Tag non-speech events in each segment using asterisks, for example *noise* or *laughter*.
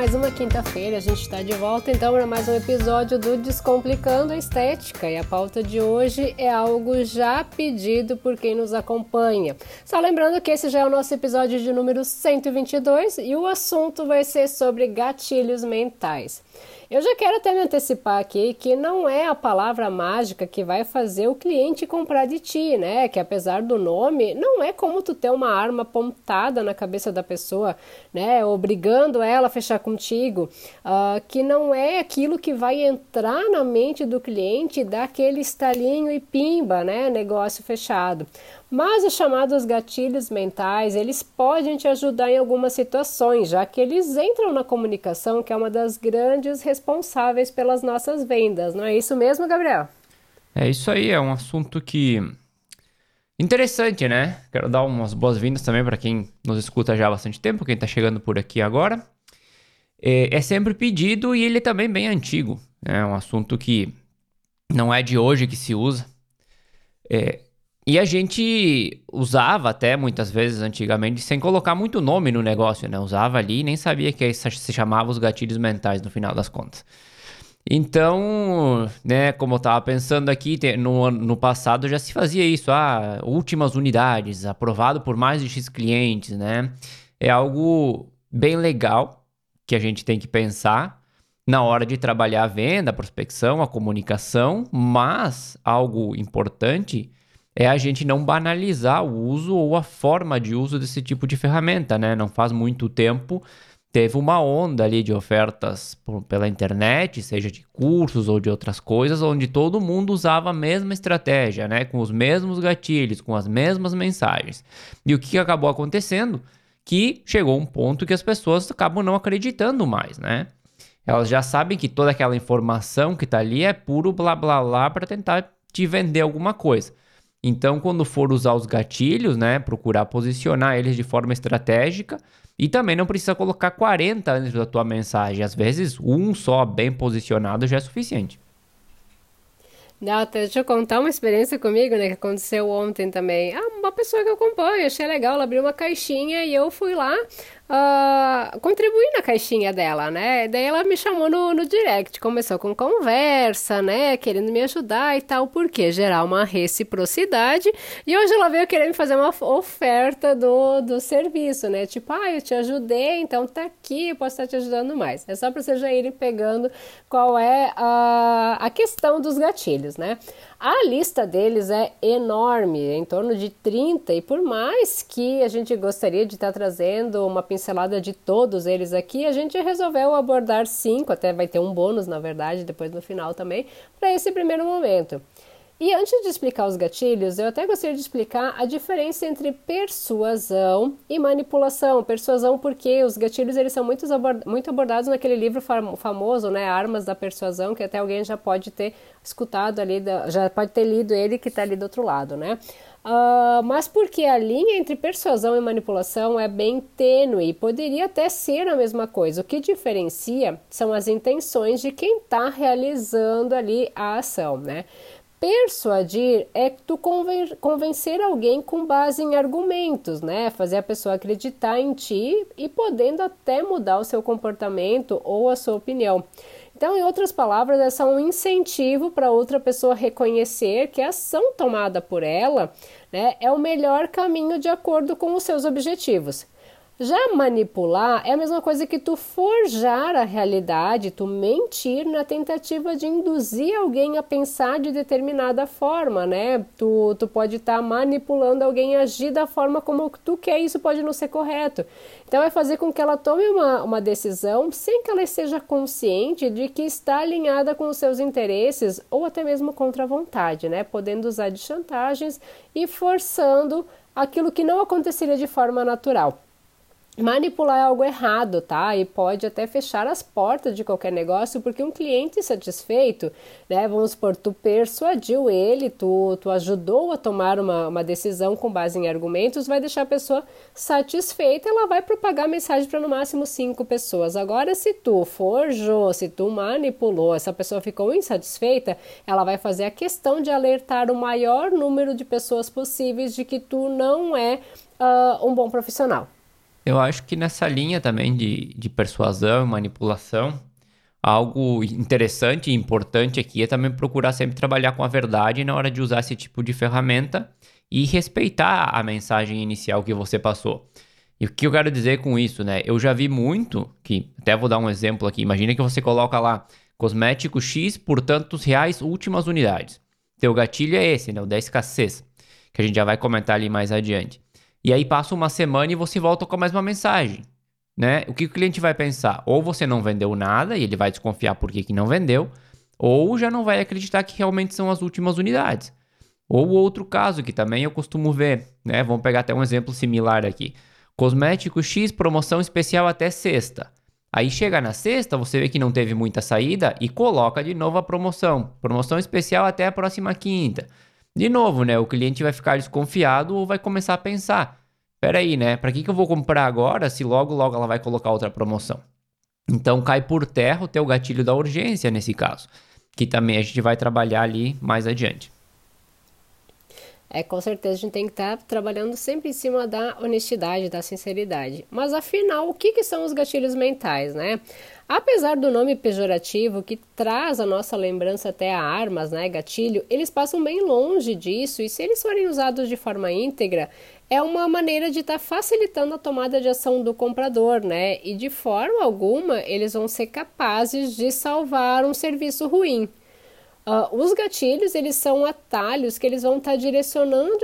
Mais uma quinta-feira, a gente está de volta então para mais um episódio do Descomplicando a Estética e a pauta de hoje é algo já pedido por quem nos acompanha. Só lembrando que esse já é o nosso episódio de número 122 e o assunto vai ser sobre gatilhos mentais. Eu já quero até me antecipar aqui que não é a palavra mágica que vai fazer o cliente comprar de ti, né? Que apesar do nome, não é como tu ter uma arma apontada na cabeça da pessoa, né? Obrigando ela a fechar contigo, uh, que não é aquilo que vai entrar na mente do cliente e dar aquele estalinho e pimba, né? Negócio fechado. Mas os chamados gatilhos mentais, eles podem te ajudar em algumas situações, já que eles entram na comunicação, que é uma das grandes responsáveis pelas nossas vendas. Não é isso mesmo, Gabriel? É isso aí, é um assunto que interessante, né? Quero dar umas boas-vindas também para quem nos escuta já há bastante tempo, quem está chegando por aqui agora. É, é, sempre pedido e ele é também bem antigo. Né? É um assunto que não é de hoje que se usa. É, e a gente usava até muitas vezes antigamente sem colocar muito nome no negócio, né? Usava ali e nem sabia que se chamava os gatilhos mentais no final das contas. Então, né, como eu estava pensando aqui, no, no passado já se fazia isso, ah, últimas unidades, aprovado por mais de X clientes, né? É algo bem legal que a gente tem que pensar na hora de trabalhar a venda, a prospecção, a comunicação, mas algo importante é a gente não banalizar o uso ou a forma de uso desse tipo de ferramenta, né? Não faz muito tempo teve uma onda ali de ofertas por, pela internet, seja de cursos ou de outras coisas, onde todo mundo usava a mesma estratégia, né? Com os mesmos gatilhos, com as mesmas mensagens. E o que acabou acontecendo? Que chegou um ponto que as pessoas acabam não acreditando mais, né? Elas já sabem que toda aquela informação que está ali é puro blá blá blá para tentar te vender alguma coisa. Então, quando for usar os gatilhos, né, procurar posicionar eles de forma estratégica e também não precisa colocar 40 antes da tua mensagem. Às vezes, um só bem posicionado já é suficiente. Não, deixa eu contar uma experiência comigo, né, que aconteceu ontem também. Ah, uma pessoa que eu acompanho, achei legal, ela abriu uma caixinha e eu fui lá uh, contribuir na caixinha dela, né? Daí ela me chamou no, no direct, começou com conversa, né? Querendo me ajudar e tal, porque gerar uma reciprocidade. E hoje ela veio querer me fazer uma oferta do, do serviço, né? Tipo, ah, eu te ajudei, então tá aqui, eu posso estar te ajudando mais. É só para vocês já irem pegando qual é a, a questão dos gatilhos, né? A lista deles é enorme, em torno de 30, e por mais que a gente gostaria de estar trazendo uma pincelada de todos eles aqui, a gente resolveu abordar cinco, até vai ter um bônus, na verdade, depois no final também, para esse primeiro momento. E antes de explicar os gatilhos, eu até gostaria de explicar a diferença entre persuasão e manipulação. Persuasão porque os gatilhos eles são muito, muito abordados naquele livro famoso, né, Armas da Persuasão, que até alguém já pode ter escutado ali, já pode ter lido ele que está ali do outro lado, né? Uh, mas porque a linha entre persuasão e manipulação é bem tênue, poderia até ser a mesma coisa. O que diferencia são as intenções de quem está realizando ali a ação, né? Persuadir é tu convencer alguém com base em argumentos, né? Fazer a pessoa acreditar em ti e podendo até mudar o seu comportamento ou a sua opinião. Então, em outras palavras, é só um incentivo para outra pessoa reconhecer que a ação tomada por ela né, é o melhor caminho de acordo com os seus objetivos. Já manipular é a mesma coisa que tu forjar a realidade, tu mentir na tentativa de induzir alguém a pensar de determinada forma, né? Tu, tu pode estar tá manipulando alguém a agir da forma como tu quer, isso pode não ser correto. Então, é fazer com que ela tome uma, uma decisão sem que ela esteja consciente de que está alinhada com os seus interesses ou até mesmo contra a vontade, né? Podendo usar de chantagens e forçando aquilo que não aconteceria de forma natural. Manipular é algo errado, tá? E pode até fechar as portas de qualquer negócio, porque um cliente satisfeito, né? Vamos supor, tu persuadiu ele, tu, tu ajudou a tomar uma, uma decisão com base em argumentos, vai deixar a pessoa satisfeita, ela vai propagar a mensagem para no máximo cinco pessoas. Agora, se tu forjou, se tu manipulou, essa pessoa ficou insatisfeita, ela vai fazer a questão de alertar o maior número de pessoas possíveis de que tu não é uh, um bom profissional. Eu acho que nessa linha também de, de persuasão e manipulação, algo interessante e importante aqui é também procurar sempre trabalhar com a verdade na hora de usar esse tipo de ferramenta e respeitar a mensagem inicial que você passou. E o que eu quero dizer com isso, né? Eu já vi muito, que até vou dar um exemplo aqui. Imagina que você coloca lá cosmético X por tantos reais, últimas unidades. Teu gatilho é esse, né? O da escassez, que a gente já vai comentar ali mais adiante. E aí passa uma semana e você volta com a mesma mensagem, né? O que o cliente vai pensar? Ou você não vendeu nada e ele vai desconfiar por que, não vendeu, ou já não vai acreditar que realmente são as últimas unidades. Ou outro caso que também eu costumo ver, né? Vamos pegar até um exemplo similar aqui. Cosmético X, promoção especial até sexta. Aí chega na sexta, você vê que não teve muita saída e coloca de novo a promoção. Promoção especial até a próxima quinta. De novo, né? O cliente vai ficar desconfiado ou vai começar a pensar: peraí, né? Para que, que eu vou comprar agora se logo, logo ela vai colocar outra promoção? Então cai por terra o teu gatilho da urgência nesse caso, que também a gente vai trabalhar ali mais adiante. É, com certeza a gente tem que estar tá trabalhando sempre em cima da honestidade, da sinceridade. Mas afinal, o que, que são os gatilhos mentais, né? Apesar do nome pejorativo que traz a nossa lembrança até a armas, né, gatilho, eles passam bem longe disso e se eles forem usados de forma íntegra, é uma maneira de estar tá facilitando a tomada de ação do comprador, né? E de forma alguma eles vão ser capazes de salvar um serviço ruim. Uh, os gatilhos, eles são atalhos que eles vão estar tá direcionando,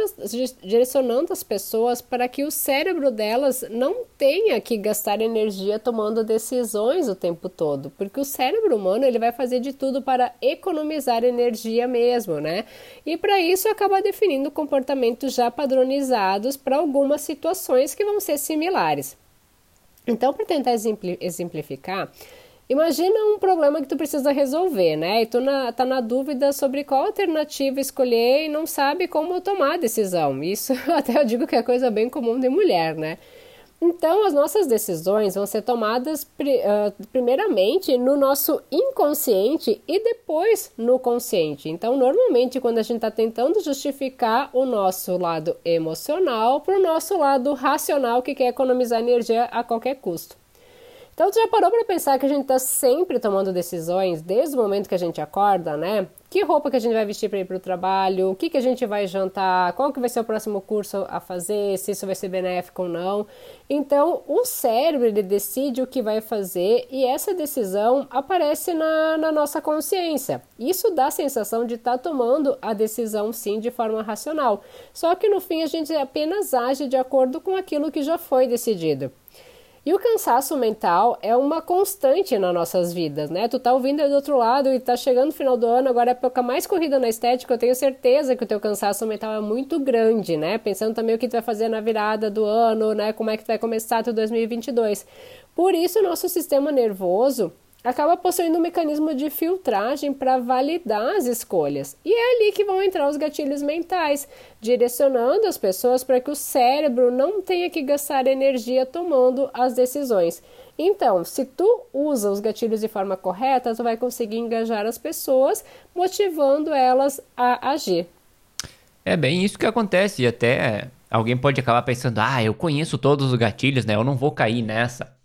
direcionando as pessoas para que o cérebro delas não tenha que gastar energia tomando decisões o tempo todo, porque o cérebro humano ele vai fazer de tudo para economizar energia mesmo, né? E para isso acaba definindo comportamentos já padronizados para algumas situações que vão ser similares. Então, para tentar exemplificar, Imagina um problema que tu precisa resolver, né? E tu na, tá na dúvida sobre qual alternativa escolher e não sabe como tomar a decisão. Isso *laughs* até eu digo que é coisa bem comum de mulher, né? Então, as nossas decisões vão ser tomadas uh, primeiramente no nosso inconsciente e depois no consciente. Então, normalmente, quando a gente está tentando justificar o nosso lado emocional para o nosso lado racional que quer economizar energia a qualquer custo. Então, tu já parou para pensar que a gente está sempre tomando decisões desde o momento que a gente acorda, né? Que roupa que a gente vai vestir para ir para o trabalho, o que, que a gente vai jantar, qual que vai ser o próximo curso a fazer, se isso vai ser benéfico ou não. Então, o cérebro ele decide o que vai fazer e essa decisão aparece na, na nossa consciência. Isso dá a sensação de estar tá tomando a decisão sim de forma racional. Só que no fim a gente apenas age de acordo com aquilo que já foi decidido. E o cansaço mental é uma constante nas nossas vidas, né? Tu tá ouvindo aí do outro lado e tá chegando o final do ano, agora é a época mais corrida na estética, eu tenho certeza que o teu cansaço mental é muito grande, né? Pensando também o que tu vai fazer na virada do ano, né? Como é que tu vai começar teu 2022. Por isso, o nosso sistema nervoso acaba possuindo um mecanismo de filtragem para validar as escolhas. E é ali que vão entrar os gatilhos mentais, direcionando as pessoas para que o cérebro não tenha que gastar energia tomando as decisões. Então, se tu usa os gatilhos de forma correta, tu vai conseguir engajar as pessoas, motivando elas a agir. É bem isso que acontece, e até alguém pode acabar pensando: ah, eu conheço todos os gatilhos, né? Eu não vou cair nessa.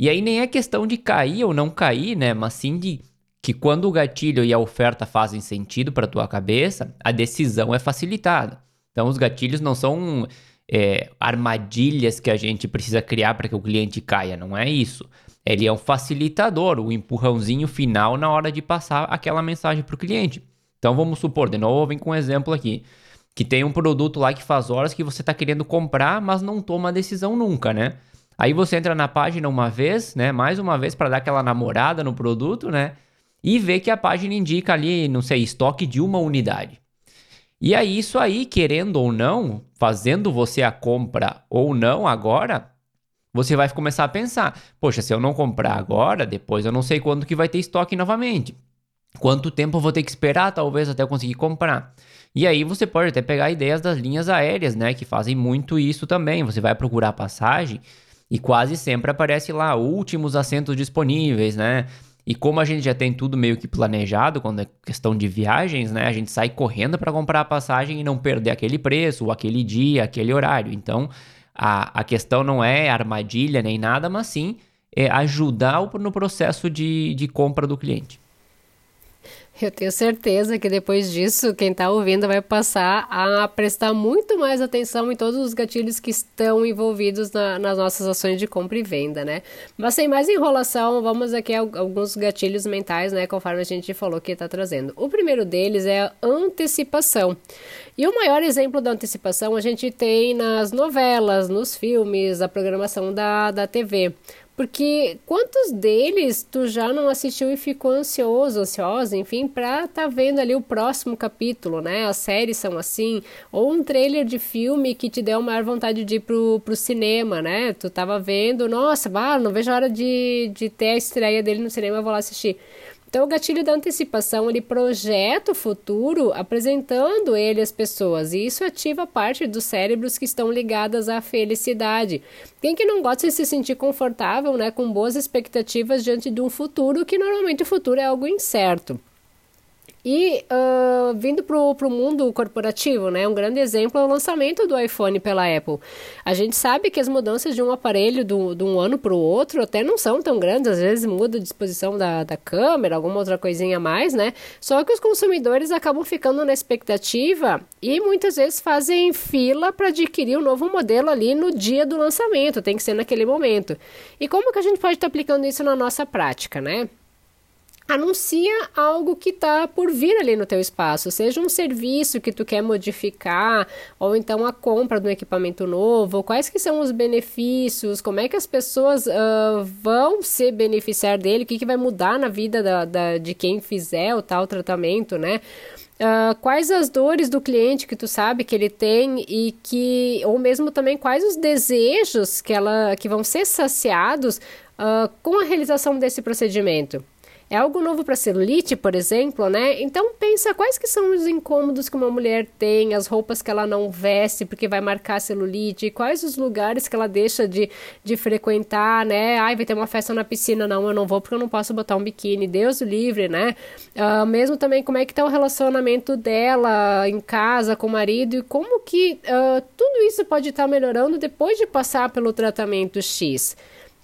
E aí nem é questão de cair ou não cair, né? Mas sim de que quando o gatilho e a oferta fazem sentido para tua cabeça, a decisão é facilitada. Então os gatilhos não são é, armadilhas que a gente precisa criar para que o cliente caia, não é isso. Ele é um facilitador, o um empurrãozinho final na hora de passar aquela mensagem para o cliente. Então vamos supor, de novo, vem com um exemplo aqui, que tem um produto lá que faz horas que você está querendo comprar, mas não toma a decisão nunca, né? Aí você entra na página uma vez, né? Mais uma vez para dar aquela namorada no produto, né? E vê que a página indica ali, não sei, estoque de uma unidade. E aí, isso aí, querendo ou não, fazendo você a compra ou não agora, você vai começar a pensar: poxa, se eu não comprar agora, depois eu não sei quando que vai ter estoque novamente. Quanto tempo eu vou ter que esperar, talvez, até eu conseguir comprar. E aí você pode até pegar ideias das linhas aéreas, né? Que fazem muito isso também. Você vai procurar passagem e quase sempre aparece lá últimos assentos disponíveis, né? E como a gente já tem tudo meio que planejado quando é questão de viagens, né? A gente sai correndo para comprar a passagem e não perder aquele preço, ou aquele dia, aquele horário. Então, a, a questão não é armadilha nem nada, mas sim é ajudar no processo de, de compra do cliente. Eu tenho certeza que depois disso, quem está ouvindo vai passar a prestar muito mais atenção em todos os gatilhos que estão envolvidos na, nas nossas ações de compra e venda, né? Mas sem mais enrolação, vamos aqui a alguns gatilhos mentais, né? Conforme a gente falou que está trazendo. O primeiro deles é a antecipação. E o maior exemplo da antecipação a gente tem nas novelas, nos filmes, a programação da, da TV. Porque quantos deles tu já não assistiu e ficou ansioso, ansiosa, enfim, pra tá vendo ali o próximo capítulo, né? As séries são assim, ou um trailer de filme que te deu maior vontade de ir pro, pro cinema, né? Tu tava vendo, nossa, bah, não vejo a hora de, de ter a estreia dele no cinema, vou lá assistir. Então, o gatilho da antecipação, ele projeta o futuro apresentando ele às pessoas, e isso ativa parte dos cérebros que estão ligadas à felicidade. Quem que não gosta de se sentir confortável, né, com boas expectativas diante de um futuro, que normalmente o futuro é algo incerto. E uh, vindo para o mundo corporativo, né? Um grande exemplo é o lançamento do iPhone pela Apple. A gente sabe que as mudanças de um aparelho do, de um ano para o outro até não são tão grandes, às vezes muda a disposição da, da câmera, alguma outra coisinha a mais, né? Só que os consumidores acabam ficando na expectativa e muitas vezes fazem fila para adquirir um novo modelo ali no dia do lançamento, tem que ser naquele momento. E como que a gente pode estar tá aplicando isso na nossa prática, né? Anuncia algo que está por vir ali no teu espaço, seja um serviço que tu quer modificar, ou então a compra de um equipamento novo, quais que são os benefícios, como é que as pessoas uh, vão se beneficiar dele, o que, que vai mudar na vida da, da, de quem fizer o tal tratamento, né? Uh, quais as dores do cliente que tu sabe que ele tem e que, ou mesmo também quais os desejos que, ela, que vão ser saciados uh, com a realização desse procedimento. É algo novo para celulite, por exemplo, né? Então pensa quais que são os incômodos que uma mulher tem, as roupas que ela não veste porque vai marcar a celulite, quais os lugares que ela deixa de, de frequentar, né? Ai, vai ter uma festa na piscina, não, eu não vou porque eu não posso botar um biquíni, Deus o livre, né? Uh, mesmo também como é que tá o relacionamento dela em casa com o marido e como que uh, tudo isso pode estar tá melhorando depois de passar pelo tratamento X.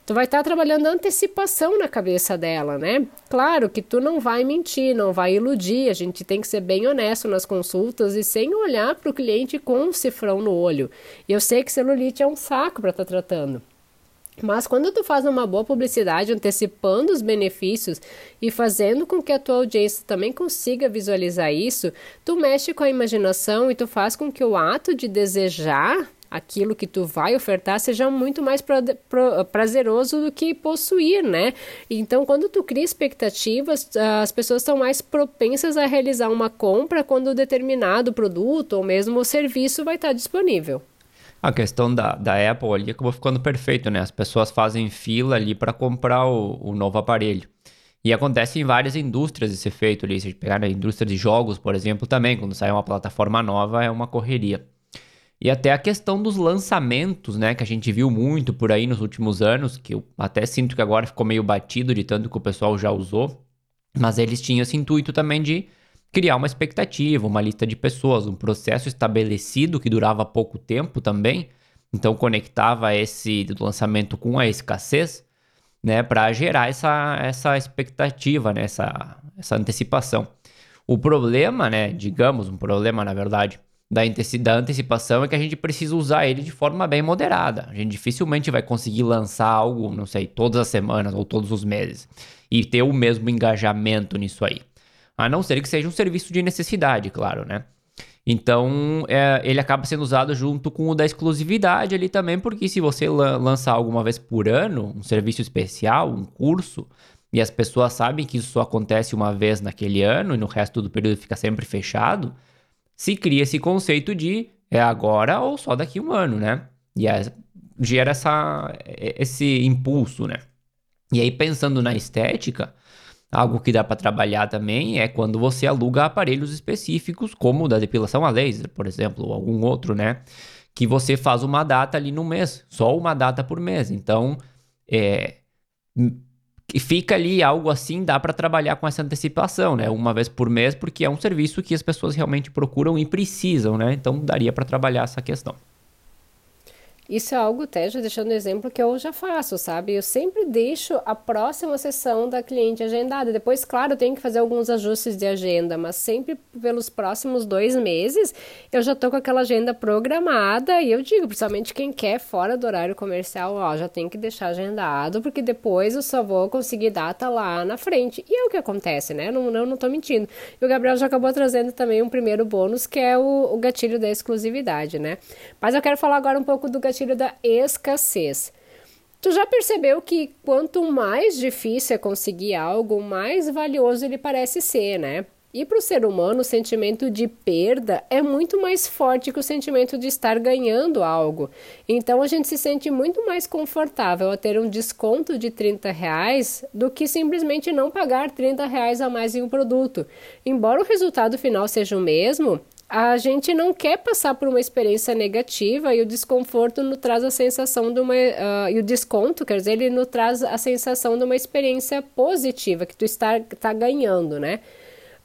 Tu vai estar tá trabalhando antecipação na cabeça dela, né? Claro que tu não vai mentir, não vai iludir, a gente tem que ser bem honesto nas consultas e sem olhar para o cliente com um cifrão no olho. E eu sei que celulite é um saco para estar tá tratando. Mas quando tu faz uma boa publicidade antecipando os benefícios e fazendo com que a tua audiência também consiga visualizar isso, tu mexe com a imaginação e tu faz com que o ato de desejar aquilo que tu vai ofertar seja muito mais pra, pra, prazeroso do que possuir, né? Então, quando tu cria expectativas, as pessoas estão mais propensas a realizar uma compra quando determinado produto ou mesmo serviço vai estar disponível. A questão da, da Apple ali acabou ficando perfeito, né? As pessoas fazem fila ali para comprar o, o novo aparelho. E acontece em várias indústrias esse efeito ali. Se a gente pegar na indústria de jogos, por exemplo, também, quando sai uma plataforma nova, é uma correria. E até a questão dos lançamentos, né, que a gente viu muito por aí nos últimos anos, que eu até sinto que agora ficou meio batido de tanto que o pessoal já usou, mas eles tinham esse intuito também de criar uma expectativa, uma lista de pessoas, um processo estabelecido que durava pouco tempo também, então conectava esse lançamento com a escassez, né, para gerar essa, essa expectativa, né, essa, essa antecipação. O problema, né, digamos, um problema na verdade, da, da antecipação é que a gente precisa usar ele de forma bem moderada. A gente dificilmente vai conseguir lançar algo, não sei, todas as semanas ou todos os meses e ter o mesmo engajamento nisso aí. A não ser que seja um serviço de necessidade, claro, né? Então, é, ele acaba sendo usado junto com o da exclusividade ali também, porque se você lançar alguma vez por ano um serviço especial, um curso, e as pessoas sabem que isso só acontece uma vez naquele ano e no resto do período fica sempre fechado, se cria esse conceito de é agora ou só daqui a um ano, né? E é, gera essa, esse impulso, né? E aí, pensando na estética, algo que dá para trabalhar também é quando você aluga aparelhos específicos, como o da depilação a laser, por exemplo, ou algum outro, né? Que você faz uma data ali no mês, só uma data por mês. Então, é, e fica ali algo assim, dá para trabalhar com essa antecipação, né? Uma vez por mês, porque é um serviço que as pessoas realmente procuram e precisam, né? Então daria para trabalhar essa questão. Isso é algo até já deixando exemplo que eu já faço, sabe? Eu sempre deixo a próxima sessão da cliente agendada. Depois, claro, eu tenho que fazer alguns ajustes de agenda, mas sempre pelos próximos dois meses eu já tô com aquela agenda programada e eu digo, principalmente quem quer fora do horário comercial, ó, já tem que deixar agendado, porque depois eu só vou conseguir data lá na frente. E é o que acontece, né? Não, eu não tô mentindo. E o Gabriel já acabou trazendo também um primeiro bônus, que é o, o gatilho da exclusividade, né? Mas eu quero falar agora um pouco do gatilho gatilho da escassez. Tu já percebeu que quanto mais difícil é conseguir algo, mais valioso ele parece ser, né? E para o ser humano, o sentimento de perda é muito mais forte que o sentimento de estar ganhando algo. Então a gente se sente muito mais confortável a ter um desconto de 30 reais do que simplesmente não pagar 30 reais a mais em um produto. Embora o resultado final seja o mesmo, a gente não quer passar por uma experiência negativa e o desconforto nos traz a sensação de uma. Uh, e o desconto, quer dizer, ele nos traz a sensação de uma experiência positiva, que tu está, está ganhando, né?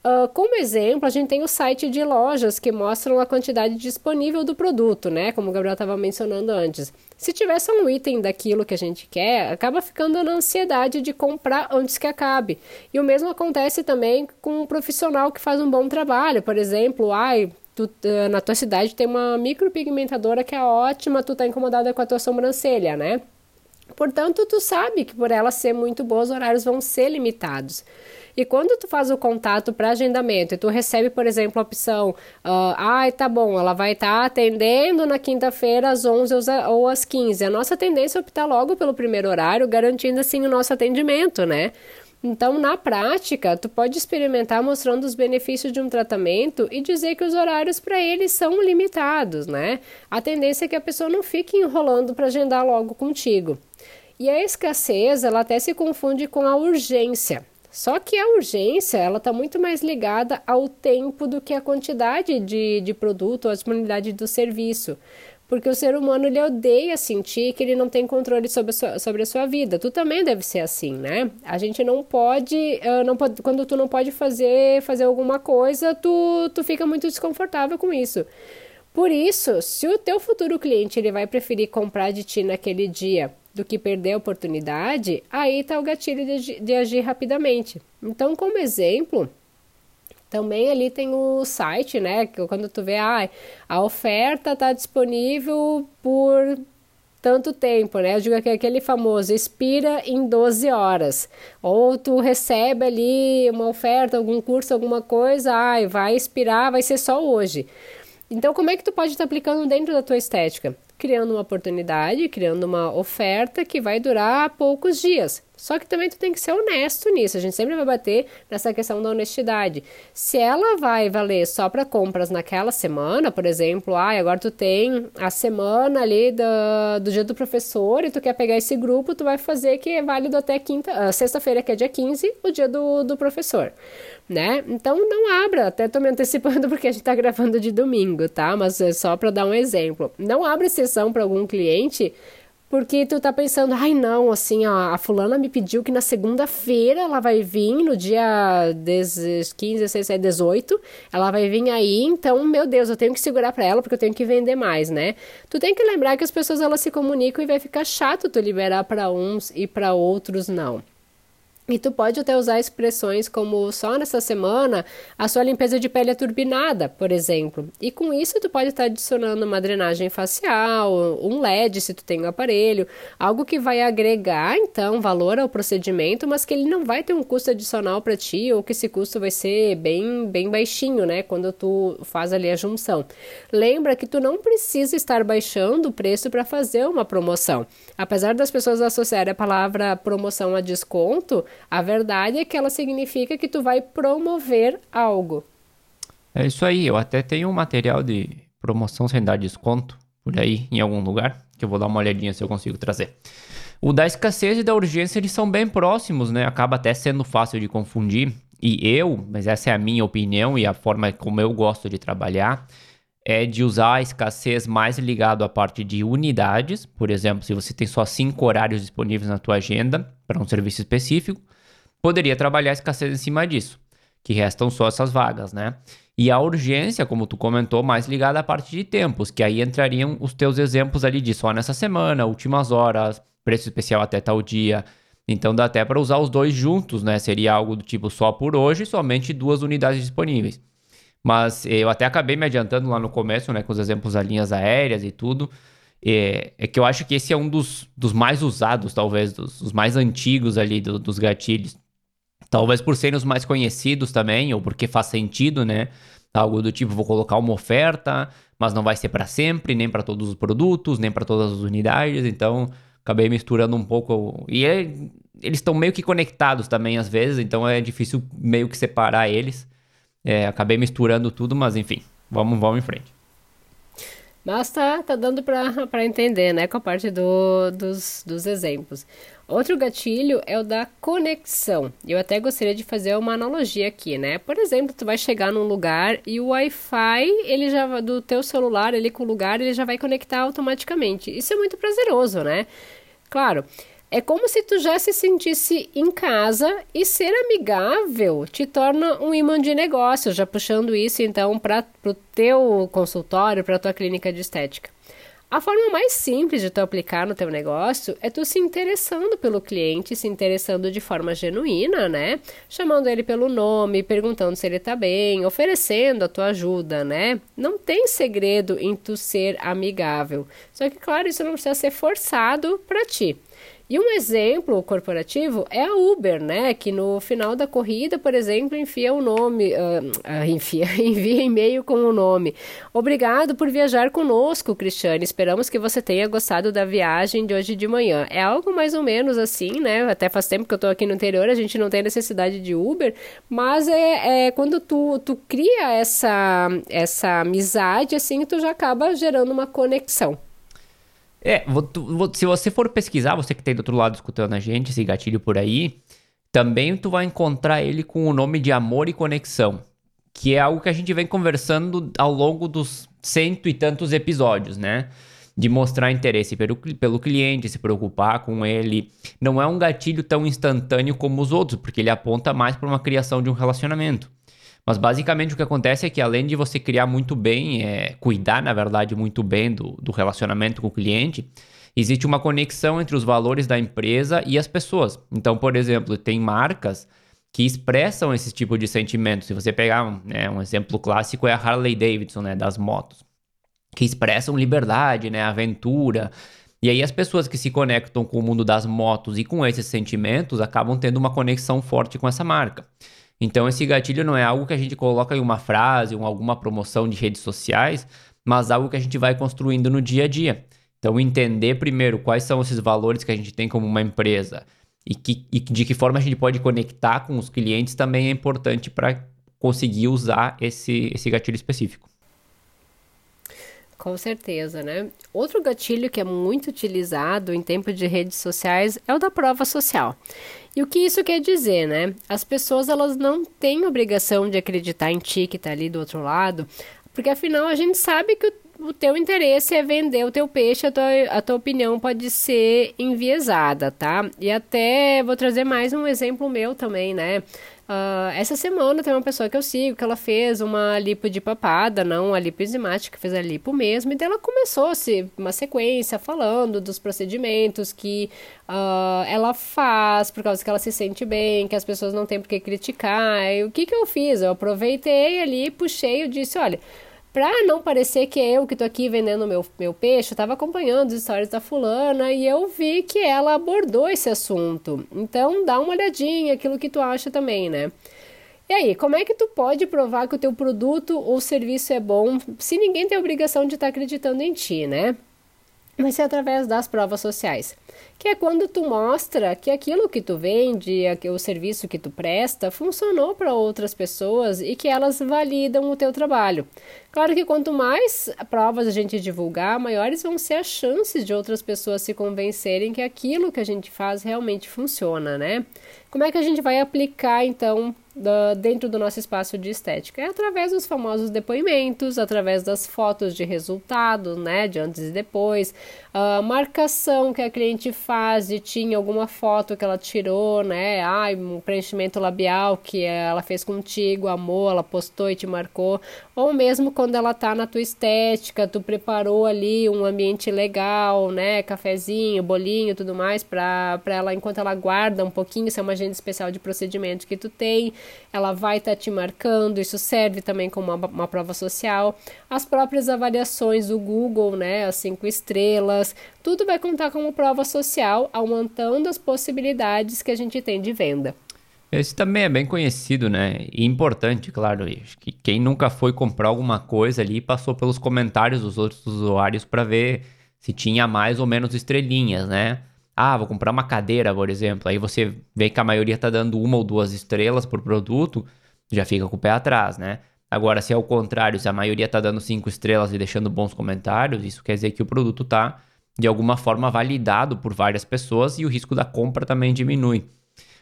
Uh, como exemplo, a gente tem o site de lojas que mostram a quantidade disponível do produto, né? Como o Gabriel estava mencionando antes. Se tivesse um item daquilo que a gente quer, acaba ficando na ansiedade de comprar antes que acabe. E o mesmo acontece também com um profissional que faz um bom trabalho. Por exemplo, ai, tu, uh, na tua cidade tem uma micropigmentadora que é ótima, tu tá incomodada com a tua sobrancelha, né? Portanto, tu sabe que por ela ser muito boa, os horários vão ser limitados. E quando tu faz o contato para agendamento e tu recebe, por exemplo, a opção, uh, ah, tá bom, ela vai estar tá atendendo na quinta-feira às 11 ou às 15. A nossa tendência é optar logo pelo primeiro horário, garantindo assim o nosso atendimento, né? Então, na prática, tu pode experimentar mostrando os benefícios de um tratamento e dizer que os horários para ele são limitados, né? A tendência é que a pessoa não fique enrolando para agendar logo contigo. E a escassez, ela até se confunde com a urgência. Só que a urgência, ela está muito mais ligada ao tempo do que a quantidade de, de produto ou a disponibilidade do serviço. Porque o ser humano, ele odeia sentir que ele não tem controle sobre a sua, sobre a sua vida. Tu também deve ser assim, né? A gente não pode, não pode quando tu não pode fazer, fazer alguma coisa, tu, tu fica muito desconfortável com isso. Por isso, se o teu futuro cliente ele vai preferir comprar de ti naquele dia do que perder a oportunidade, aí está o gatilho de, de agir rapidamente. Então, como exemplo, também ali tem o site, né? Que quando tu vê, ah, a oferta está disponível por tanto tempo, né? Eu digo que aquele famoso expira em 12 horas. Ou tu recebe ali uma oferta, algum curso, alguma coisa, ai, vai expirar, vai ser só hoje. Então, como é que tu pode estar aplicando dentro da tua estética? Criando uma oportunidade, criando uma oferta que vai durar poucos dias. Só que também tu tem que ser honesto nisso. A gente sempre vai bater nessa questão da honestidade. Se ela vai valer só para compras naquela semana, por exemplo, ah, agora tu tem a semana ali do, do dia do professor e tu quer pegar esse grupo, tu vai fazer que é válido até quinta, uh, sexta-feira, que é dia 15, o dia do, do professor, né? Então não abra, até tô me antecipando *laughs* porque a gente tá gravando de domingo, tá? Mas é só para dar um exemplo. Não abra sessão para algum cliente porque tu tá pensando, ai não, assim, a, a fulana me pediu que na segunda-feira ela vai vir, no dia 15, 16, 18, ela vai vir aí, então, meu Deus, eu tenho que segurar para ela porque eu tenho que vender mais, né? Tu tem que lembrar que as pessoas elas se comunicam e vai ficar chato tu liberar para uns e para outros não. E tu pode até usar expressões como só nessa semana a sua limpeza de pele é turbinada, por exemplo. E com isso tu pode estar adicionando uma drenagem facial, um LED se tu tem um aparelho, algo que vai agregar então valor ao procedimento, mas que ele não vai ter um custo adicional para ti ou que esse custo vai ser bem bem baixinho, né, quando tu faz ali a junção. Lembra que tu não precisa estar baixando o preço para fazer uma promoção. Apesar das pessoas associarem a palavra promoção a desconto, a verdade é que ela significa que tu vai promover algo. É isso aí, eu até tenho um material de promoção sem dar desconto por aí em algum lugar, que eu vou dar uma olhadinha se eu consigo trazer. O da escassez e da urgência, eles são bem próximos, né? Acaba até sendo fácil de confundir. E eu, mas essa é a minha opinião e a forma como eu gosto de trabalhar, é de usar a escassez mais ligado à parte de unidades. Por exemplo, se você tem só cinco horários disponíveis na tua agenda para um serviço específico, poderia trabalhar a escassez em cima disso. que restam só essas vagas, né? E a urgência, como tu comentou, mais ligada à parte de tempos, que aí entrariam os teus exemplos ali de só nessa semana, últimas horas, preço especial até tal dia. Então dá até para usar os dois juntos, né? Seria algo do tipo só por hoje, somente duas unidades disponíveis. Mas eu até acabei me adiantando lá no começo, né, com os exemplos das linhas aéreas e tudo. É, é que eu acho que esse é um dos, dos mais usados, talvez, dos, dos mais antigos ali do, dos gatilhos. Talvez por serem os mais conhecidos também, ou porque faz sentido, né? Algo do tipo, vou colocar uma oferta, mas não vai ser para sempre, nem para todos os produtos, nem para todas as unidades. Então, acabei misturando um pouco. E é, eles estão meio que conectados também às vezes, então é difícil meio que separar eles. É, acabei misturando tudo, mas enfim, vamos, vamos em frente. Mas tá, tá dando para entender, né, com a parte do, dos, dos exemplos. Outro gatilho é o da conexão. Eu até gostaria de fazer uma analogia aqui, né? Por exemplo, tu vai chegar num lugar e o Wi-Fi, ele já do teu celular, ele com o lugar, ele já vai conectar automaticamente. Isso é muito prazeroso, né? Claro, é como se tu já se sentisse em casa e ser amigável te torna um imã de negócio, já puxando isso então para o teu consultório, para a tua clínica de estética. A forma mais simples de tu aplicar no teu negócio é tu se interessando pelo cliente, se interessando de forma genuína, né? Chamando ele pelo nome, perguntando se ele tá bem, oferecendo a tua ajuda, né? Não tem segredo em tu ser amigável. Só que, claro, isso não precisa ser forçado para ti. E um exemplo corporativo é a Uber, né? Que no final da corrida, por exemplo, enfia o nome, uh, enfia, *laughs* envia e-mail com o nome. Obrigado por viajar conosco, Cristiane. Esperamos que você tenha gostado da viagem de hoje de manhã. É algo mais ou menos assim, né? Até faz tempo que eu tô aqui no interior, a gente não tem necessidade de Uber, mas é, é quando tu, tu cria essa, essa amizade, assim, tu já acaba gerando uma conexão. É, se você for pesquisar, você que tem tá do outro lado escutando a gente, esse gatilho por aí, também tu vai encontrar ele com o nome de amor e conexão, que é algo que a gente vem conversando ao longo dos cento e tantos episódios, né? De mostrar interesse pelo, pelo cliente, se preocupar com ele. Não é um gatilho tão instantâneo como os outros, porque ele aponta mais para uma criação de um relacionamento. Mas basicamente o que acontece é que além de você criar muito bem, é, cuidar na verdade muito bem do, do relacionamento com o cliente, existe uma conexão entre os valores da empresa e as pessoas. Então, por exemplo, tem marcas que expressam esse tipo de sentimento. Se você pegar né, um exemplo clássico é a Harley Davidson, né, das motos, que expressam liberdade, né, aventura. E aí as pessoas que se conectam com o mundo das motos e com esses sentimentos acabam tendo uma conexão forte com essa marca. Então, esse gatilho não é algo que a gente coloca em uma frase ou alguma promoção de redes sociais, mas algo que a gente vai construindo no dia a dia. Então, entender primeiro quais são esses valores que a gente tem como uma empresa e, que, e de que forma a gente pode conectar com os clientes também é importante para conseguir usar esse, esse gatilho específico. Com certeza, né? Outro gatilho que é muito utilizado em tempo de redes sociais é o da prova social. E o que isso quer dizer, né? As pessoas elas não têm obrigação de acreditar em ti que está ali do outro lado, porque afinal a gente sabe que o, o teu interesse é vender o teu peixe, a tua, a tua opinião pode ser enviesada, tá? E até vou trazer mais um exemplo meu também, né? Uh, essa semana tem uma pessoa que eu sigo que ela fez uma lipo de papada, não a lipo enzimática, fez a lipo mesmo, e ela começou -se uma sequência falando dos procedimentos que uh, ela faz por causa que ela se sente bem, que as pessoas não têm por que criticar. E o que, que eu fiz? Eu aproveitei ali, puxei e disse: olha. Pra não parecer que é eu que tô aqui vendendo meu, meu peixe, eu tava acompanhando as histórias da fulana e eu vi que ela abordou esse assunto. Então, dá uma olhadinha, aquilo que tu acha também, né? E aí, como é que tu pode provar que o teu produto ou serviço é bom se ninguém tem obrigação de estar tá acreditando em ti, né? Vai ser através das provas sociais, que é quando tu mostra que aquilo que tu vende, o serviço que tu presta, funcionou para outras pessoas e que elas validam o teu trabalho. Claro que quanto mais provas a gente divulgar, maiores vão ser as chances de outras pessoas se convencerem que aquilo que a gente faz realmente funciona, né? Como é que a gente vai aplicar então do, dentro do nosso espaço de estética? É através dos famosos depoimentos, através das fotos de resultado, né, de antes e depois, a marcação que a cliente faz de tinha alguma foto que ela tirou, né, ai, um preenchimento labial que ela fez contigo, amou, ela postou e te marcou, ou mesmo quando ela tá na tua estética, tu preparou ali um ambiente legal, né, cafezinho, bolinho, tudo mais, para ela, enquanto ela guarda um pouquinho, se é uma agenda especial de procedimento que tu tem, ela vai estar tá te marcando, isso serve também como uma, uma prova social. As próprias avaliações do Google, né, as cinco estrelas, tudo vai contar como prova social, aumentando as possibilidades que a gente tem de venda. Esse também é bem conhecido, né? E importante, claro. Acho que quem nunca foi comprar alguma coisa ali passou pelos comentários dos outros usuários para ver se tinha mais ou menos estrelinhas, né? Ah, vou comprar uma cadeira, por exemplo. Aí você vê que a maioria tá dando uma ou duas estrelas por produto, já fica com o pé atrás, né? Agora, se é o contrário, se a maioria tá dando cinco estrelas e deixando bons comentários, isso quer dizer que o produto tá de alguma forma validado por várias pessoas e o risco da compra também diminui.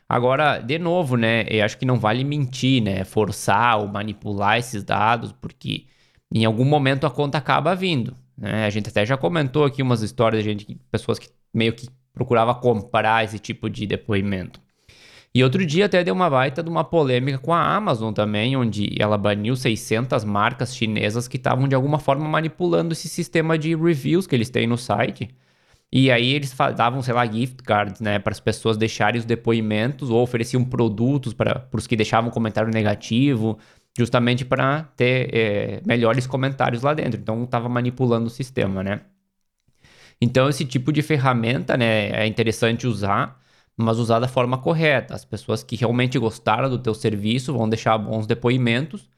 Agora, de novo, né? Eu acho que não vale mentir, né? Forçar ou manipular esses dados, porque em algum momento a conta acaba vindo. Né? A gente até já comentou aqui umas histórias de gente, pessoas que meio que procurava comprar esse tipo de depoimento. E outro dia até deu uma baita de uma polêmica com a Amazon também, onde ela baniu 600 marcas chinesas que estavam de alguma forma manipulando esse sistema de reviews que eles têm no site. E aí eles davam, sei lá, gift cards, né, para as pessoas deixarem os depoimentos ou ofereciam produtos para os que deixavam comentário negativo, justamente para ter é, melhores comentários lá dentro. Então estava manipulando o sistema, né? Então, esse tipo de ferramenta né, é interessante usar, mas usar da forma correta. As pessoas que realmente gostaram do teu serviço vão deixar bons depoimentos.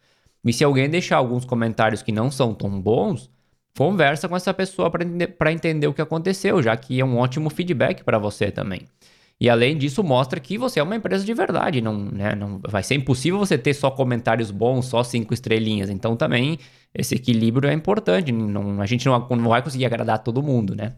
E se alguém deixar alguns comentários que não são tão bons, conversa com essa pessoa para entender o que aconteceu, já que é um ótimo feedback para você também. E além disso, mostra que você é uma empresa de verdade. Não, né, não vai ser impossível você ter só comentários bons, só cinco estrelinhas. Então também esse equilíbrio é importante. Não, a gente não, não vai conseguir agradar todo mundo, né?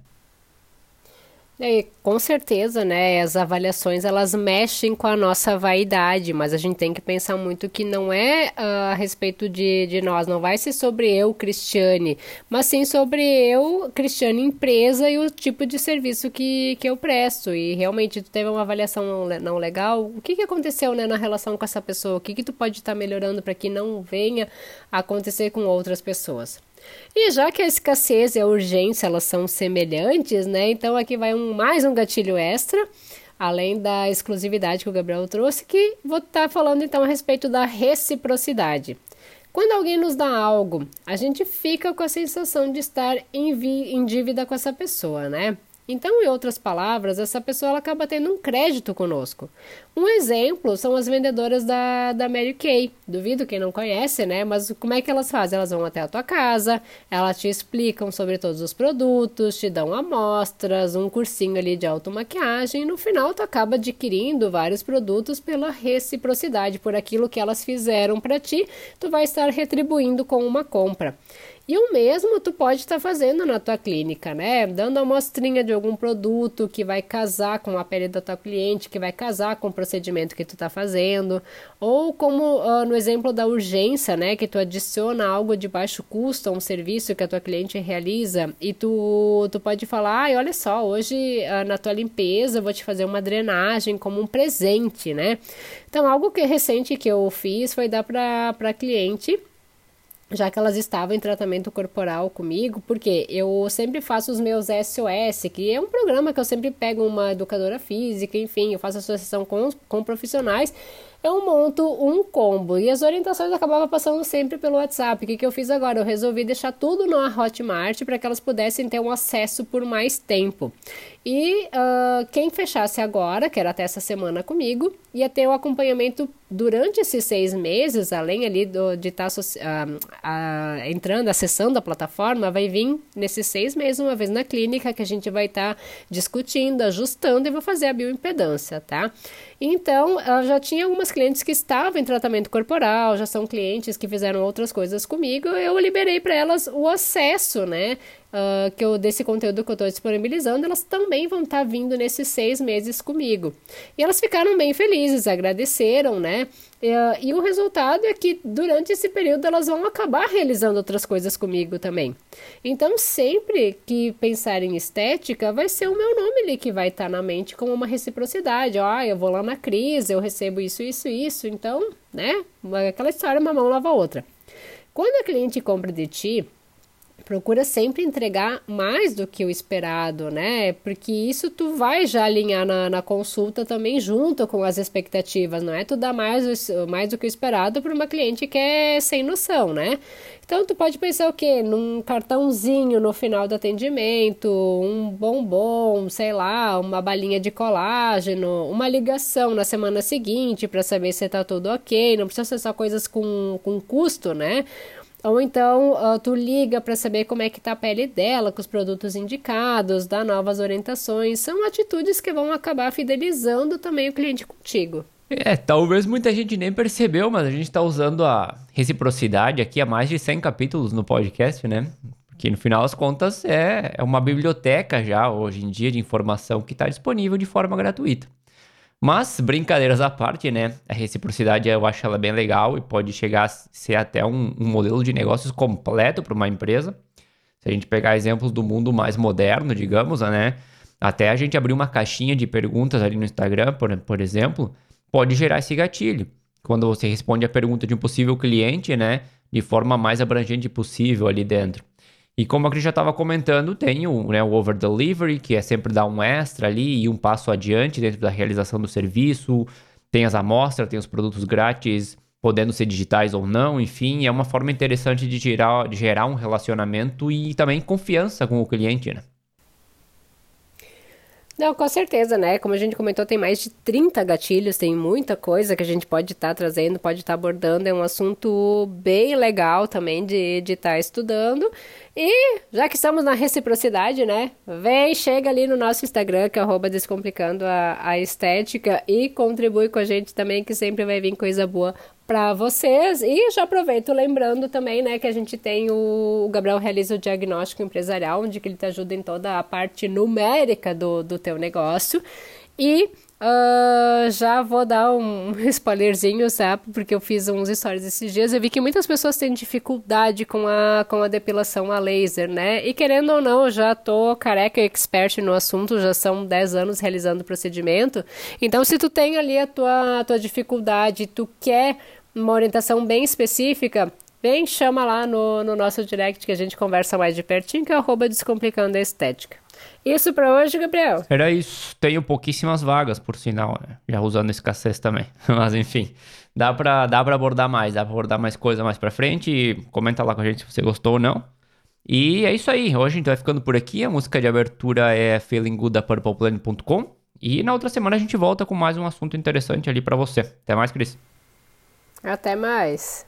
É, com certeza, né? As avaliações elas mexem com a nossa vaidade, mas a gente tem que pensar muito que não é uh, a respeito de, de nós, não vai ser sobre eu, Cristiane, mas sim sobre eu, Cristiane, empresa e o tipo de serviço que, que eu presto. E realmente tu teve uma avaliação não legal, o que, que aconteceu né, na relação com essa pessoa? O que, que tu pode estar tá melhorando para que não venha a acontecer com outras pessoas? E já que a escassez e a urgência elas são semelhantes, né? Então aqui vai um, mais um gatilho extra, além da exclusividade que o Gabriel trouxe, que vou estar tá falando então a respeito da reciprocidade. Quando alguém nos dá algo, a gente fica com a sensação de estar em, em dívida com essa pessoa, né? Então, em outras palavras, essa pessoa acaba tendo um crédito conosco. Um exemplo são as vendedoras da, da Mary Kay. Duvido quem não conhece, né? Mas como é que elas fazem? Elas vão até a tua casa, elas te explicam sobre todos os produtos, te dão amostras, um cursinho ali de automaquiagem e no final tu acaba adquirindo vários produtos pela reciprocidade, por aquilo que elas fizeram para ti, tu vai estar retribuindo com uma compra. E o mesmo tu pode estar tá fazendo na tua clínica, né? Dando amostrinha de algum produto que vai casar com a pele da tua cliente, que vai casar com o procedimento que tu está fazendo, ou como uh, no exemplo da urgência, né? Que tu adiciona algo de baixo custo a um serviço que a tua cliente realiza e tu, tu pode falar, ah, olha só, hoje uh, na tua limpeza eu vou te fazer uma drenagem como um presente, né? Então, algo que recente que eu fiz foi dar para a cliente já que elas estavam em tratamento corporal comigo, porque eu sempre faço os meus SOS, que é um programa que eu sempre pego uma educadora física, enfim, eu faço associação com, com profissionais eu monto um combo. E as orientações acabavam passando sempre pelo WhatsApp. O que, que eu fiz agora? Eu resolvi deixar tudo na Hotmart para que elas pudessem ter um acesso por mais tempo. E uh, quem fechasse agora, que era até essa semana comigo, ia ter o acompanhamento durante esses seis meses, além ali do, de estar tá, uh, uh, entrando, acessando a plataforma, vai vir nesses seis meses, uma vez na clínica, que a gente vai estar tá discutindo, ajustando e vou fazer a bioimpedância, tá? Então, já tinha algumas clientes que estavam em tratamento corporal, já são clientes que fizeram outras coisas comigo, eu liberei para elas o acesso, né? Uh, que eu, desse conteúdo que eu estou disponibilizando, elas também vão estar tá vindo nesses seis meses comigo. E elas ficaram bem felizes, agradeceram, né? Uh, e o resultado é que durante esse período elas vão acabar realizando outras coisas comigo também. Então, sempre que pensar em estética, vai ser o meu nome ali que vai estar tá na mente como uma reciprocidade. Ó, ah, eu vou lá na crise, eu recebo isso, isso, isso. Então, né? Aquela história, uma mão lava a outra. Quando a cliente compra de ti, procura sempre entregar mais do que o esperado, né? Porque isso tu vai já alinhar na, na consulta também junto com as expectativas, não é tu dar mais, mais do que o esperado para uma cliente que é sem noção, né? Então tu pode pensar o quê? Num cartãozinho no final do atendimento, um bombom, sei lá, uma balinha de colágeno, uma ligação na semana seguinte para saber se tá tudo ok, não precisa ser só coisas com, com custo, né? Ou então uh, tu liga para saber como é que tá a pele dela com os produtos indicados, dá novas orientações. São atitudes que vão acabar fidelizando também o cliente contigo. É, talvez muita gente nem percebeu, mas a gente está usando a reciprocidade aqui há mais de 100 capítulos no podcast, né? Porque no final das contas é, é uma biblioteca já hoje em dia de informação que está disponível de forma gratuita. Mas, brincadeiras à parte, né? A reciprocidade eu acho ela bem legal e pode chegar a ser até um, um modelo de negócios completo para uma empresa. Se a gente pegar exemplos do mundo mais moderno, digamos, né? Até a gente abrir uma caixinha de perguntas ali no Instagram, por, por exemplo, pode gerar esse gatilho. Quando você responde a pergunta de um possível cliente, né? De forma mais abrangente possível ali dentro. E como a Cris já estava comentando, tem o, né, o over delivery, que é sempre dar um extra ali e um passo adiante dentro da realização do serviço. Tem as amostras, tem os produtos grátis, podendo ser digitais ou não, enfim, é uma forma interessante de gerar, de gerar um relacionamento e também confiança com o cliente, né? Não, com certeza, né? Como a gente comentou, tem mais de 30 gatilhos, tem muita coisa que a gente pode estar tá trazendo, pode estar tá abordando. É um assunto bem legal também de estar tá estudando. E já que estamos na reciprocidade, né? Vem, chega ali no nosso Instagram, que é Descomplicando a, a Estética, e contribui com a gente também, que sempre vai vir coisa boa para vocês. E já aproveito lembrando também, né, que a gente tem o, o Gabriel realiza o diagnóstico empresarial, onde ele te ajuda em toda a parte numérica do, do teu negócio. E Uh, já vou dar um *laughs* spoilerzinho, sabe? Porque eu fiz uns stories esses dias. Eu vi que muitas pessoas têm dificuldade com a, com a depilação a laser, né? E querendo ou não, eu já tô careca expert no assunto, já são 10 anos realizando o procedimento. Então, se tu tem ali a tua, a tua dificuldade, tu quer uma orientação bem específica, vem, chama lá no, no nosso direct que a gente conversa mais de pertinho, que é arroba Descomplicando a Estética. Isso para hoje, Gabriel? Era isso. Tenho pouquíssimas vagas, por sinal, né? Já usando escassez também. *laughs* Mas enfim, dá pra, dá pra abordar mais, dá pra abordar mais coisa mais pra frente. Comenta lá com a gente se você gostou ou não. E é isso aí. Hoje a gente vai ficando por aqui. A música de abertura é Feeling Good da PurplePlanet.com. E na outra semana a gente volta com mais um assunto interessante ali para você. Até mais, Cris. Até mais.